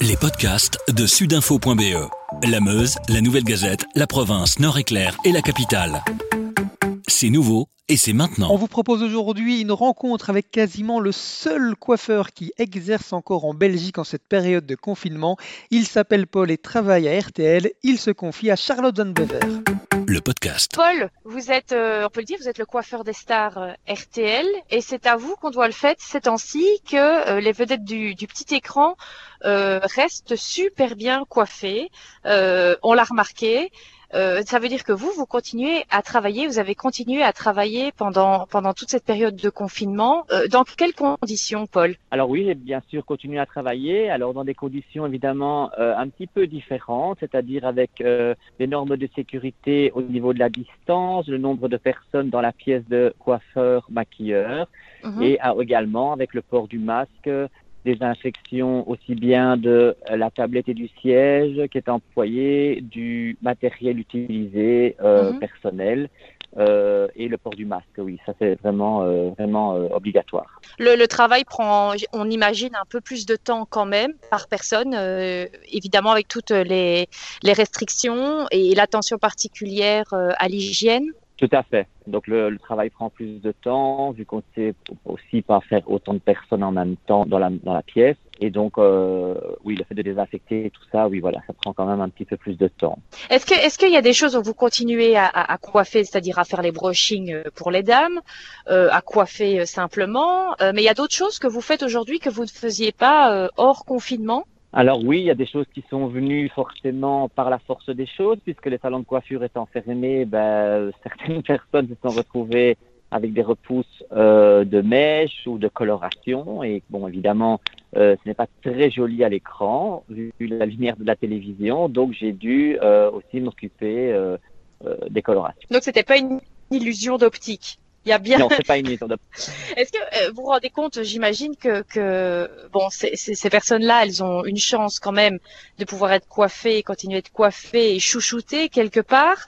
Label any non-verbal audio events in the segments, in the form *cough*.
Les podcasts de sudinfo.be. La Meuse, la Nouvelle Gazette, la province, Nord-Éclair et la capitale. C'est nouveau et c'est maintenant. On vous propose aujourd'hui une rencontre avec quasiment le seul coiffeur qui exerce encore en Belgique en cette période de confinement. Il s'appelle Paul et travaille à RTL. Il se confie à Charlotte Van Bever. Paul, vous êtes, euh, on peut le dire, vous êtes le coiffeur des stars euh, RTL et c'est à vous qu'on doit le fait ces temps-ci que euh, les vedettes du, petit écran euh, restent super bien coiffées. On l'a remarqué. Euh, ça veut dire que vous, vous continuez à travailler, vous avez continué à travailler pendant pendant toute cette période de confinement. Euh, dans quelles conditions, Paul? Alors oui, j'ai bien sûr continué à travailler. Alors dans des conditions évidemment euh, un petit peu différentes, c'est-à-dire avec euh, les normes de sécurité au niveau de la distance, le nombre de personnes dans la pièce de coiffeur, maquilleur, Mhm. et ah, également avec le port du masque, des infections aussi bien de la tablette et du siège qui est employé, du matériel utilisé euh, Mhm. personnel. euh, et le port du masque, oui, ça c'est vraiment euh, vraiment obligatoire. Le, le travail prend, on imagine, un peu plus de temps quand même par personne, évidemment avec toutes les, les restrictions et l'attention particulière à l'hygiène. Tout à fait. Donc le, le travail prend plus de temps, vu qu'on sait aussi pas faire autant de personnes en même temps dans la, dans la pièce. Et donc, euh, oui, le fait de désinfecter tout ça, oui, voilà, ça prend quand même un petit peu plus de temps. Est-ce que est-ce qu'il y a des choses où vous continuez à, à, à coiffer, c'est-à-dire à faire les brushings euh, pour les dames, euh, à coiffer euh, simplement, euh, mais il y a d'autres choses que vous faites aujourd'hui que vous ne faisiez pas euh, hors confinement? Alors oui, il y a des choses qui sont venues forcément par la force des choses, puisque les salons de coiffure étant fermés, ben, certaines *laughs* personnes se sont retrouvées avec des repousses euh, de mèches ou de coloration. Et bon, évidemment, euh, ce n'est pas très joli à l'écran, vu la lumière de la télévision. Donc j'ai dû euh, aussi m'occuper euh, euh, des colorations. Donc c'était pas une illusion d'optique? Il y a bien. Non, c'est pas une de *laughs* Est-ce que euh, vous vous rendez compte, j'imagine que, que bon, ces, personnes-là, elles ont une chance quand même de pouvoir être coiffées, continuer à être coiffées et chouchoutées quelque part.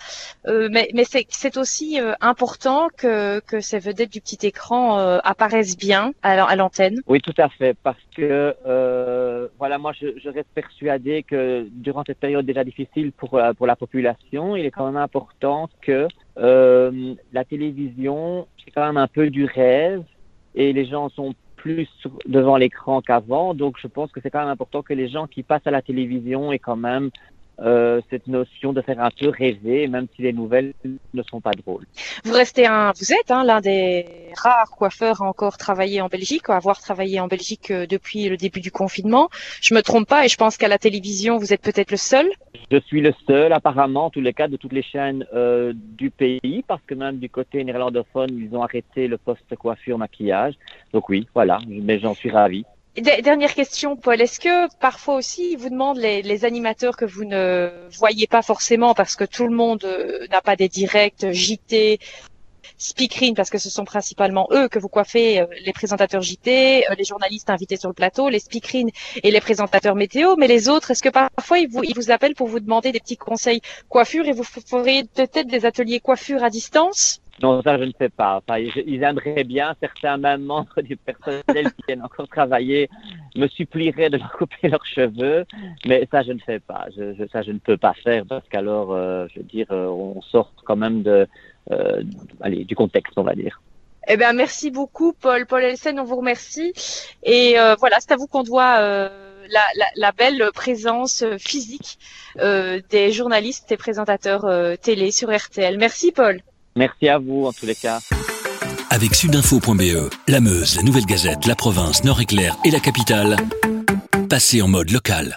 Euh, mais mais c'est, aussi euh, important que, que ces vedettes du petit écran euh, apparaissent bien à, l'antenne. Oui, tout à fait, parce que voilà, moi je, je reste persuadé que durant cette période déjà difficile pour pour la population, il est quand même important que euh, la télévision c'est quand même un peu du rêve et les gens sont plus devant l'écran qu'avant, donc je pense que c'est quand même important que les gens qui passent à la télévision aient quand même euh, cette notion de faire un peu rêver, même si les nouvelles ne sont pas drôles. Vous restez un, vous êtes hein, l'un des rares coiffeurs à encore travailler en Belgique, à avoir travaillé en Belgique euh, depuis le début du confinement. Je me trompe pas et je pense qu'à la télévision, vous êtes peut-être le seul. Je suis le seul, apparemment, en tous les cas, de toutes les chaînes euh, du pays, parce que même du côté néerlandophone, ils ont arrêté le poste coiffure maquillage. Donc oui, voilà, mais j'en suis ravi. Dernière question, Paul. Est-ce que parfois aussi, ils vous demandent les, animateurs que vous ne voyez pas forcément parce que tout le monde euh, n'a pas des directs JT, speakerine, parce que ce sont principalement eux que vous coiffez, euh, les présentateurs JT, euh, les journalistes invités sur le plateau, les speakerines et les présentateurs météo. Mais les autres, est-ce que parfois ils vous, ils appellent pour vous demander des petits conseils coiffure et vous f- feriez peut-être des ateliers coiffure à distance? Non, ça, je ne sais pas. Enfin, ils, aimeraient bien, certains même membres *laughs* du personnel qui viennent encore travailler me supplieraient de leur couper leurs cheveux, mais ça, je ne fais pas. Ça, je ne peux pas faire, parce qu'alors, euh, je veux dire, euh, on sort quand même de, euh, allez, du contexte, on va dire. Eh ben merci beaucoup Paul. Paul Elsen, on vous remercie. Et euh, voilà, c'est à vous qu'on doit euh, la, la, la belle présence physique euh, des journalistes et présentateurs télé sur RTL. Merci Paul. Merci à vous, en tous les cas. Avec sudinfo.be, la Meuse, la Nouvelle Gazette, la province, Nord-Éclair et la capitale. Passez en mode local.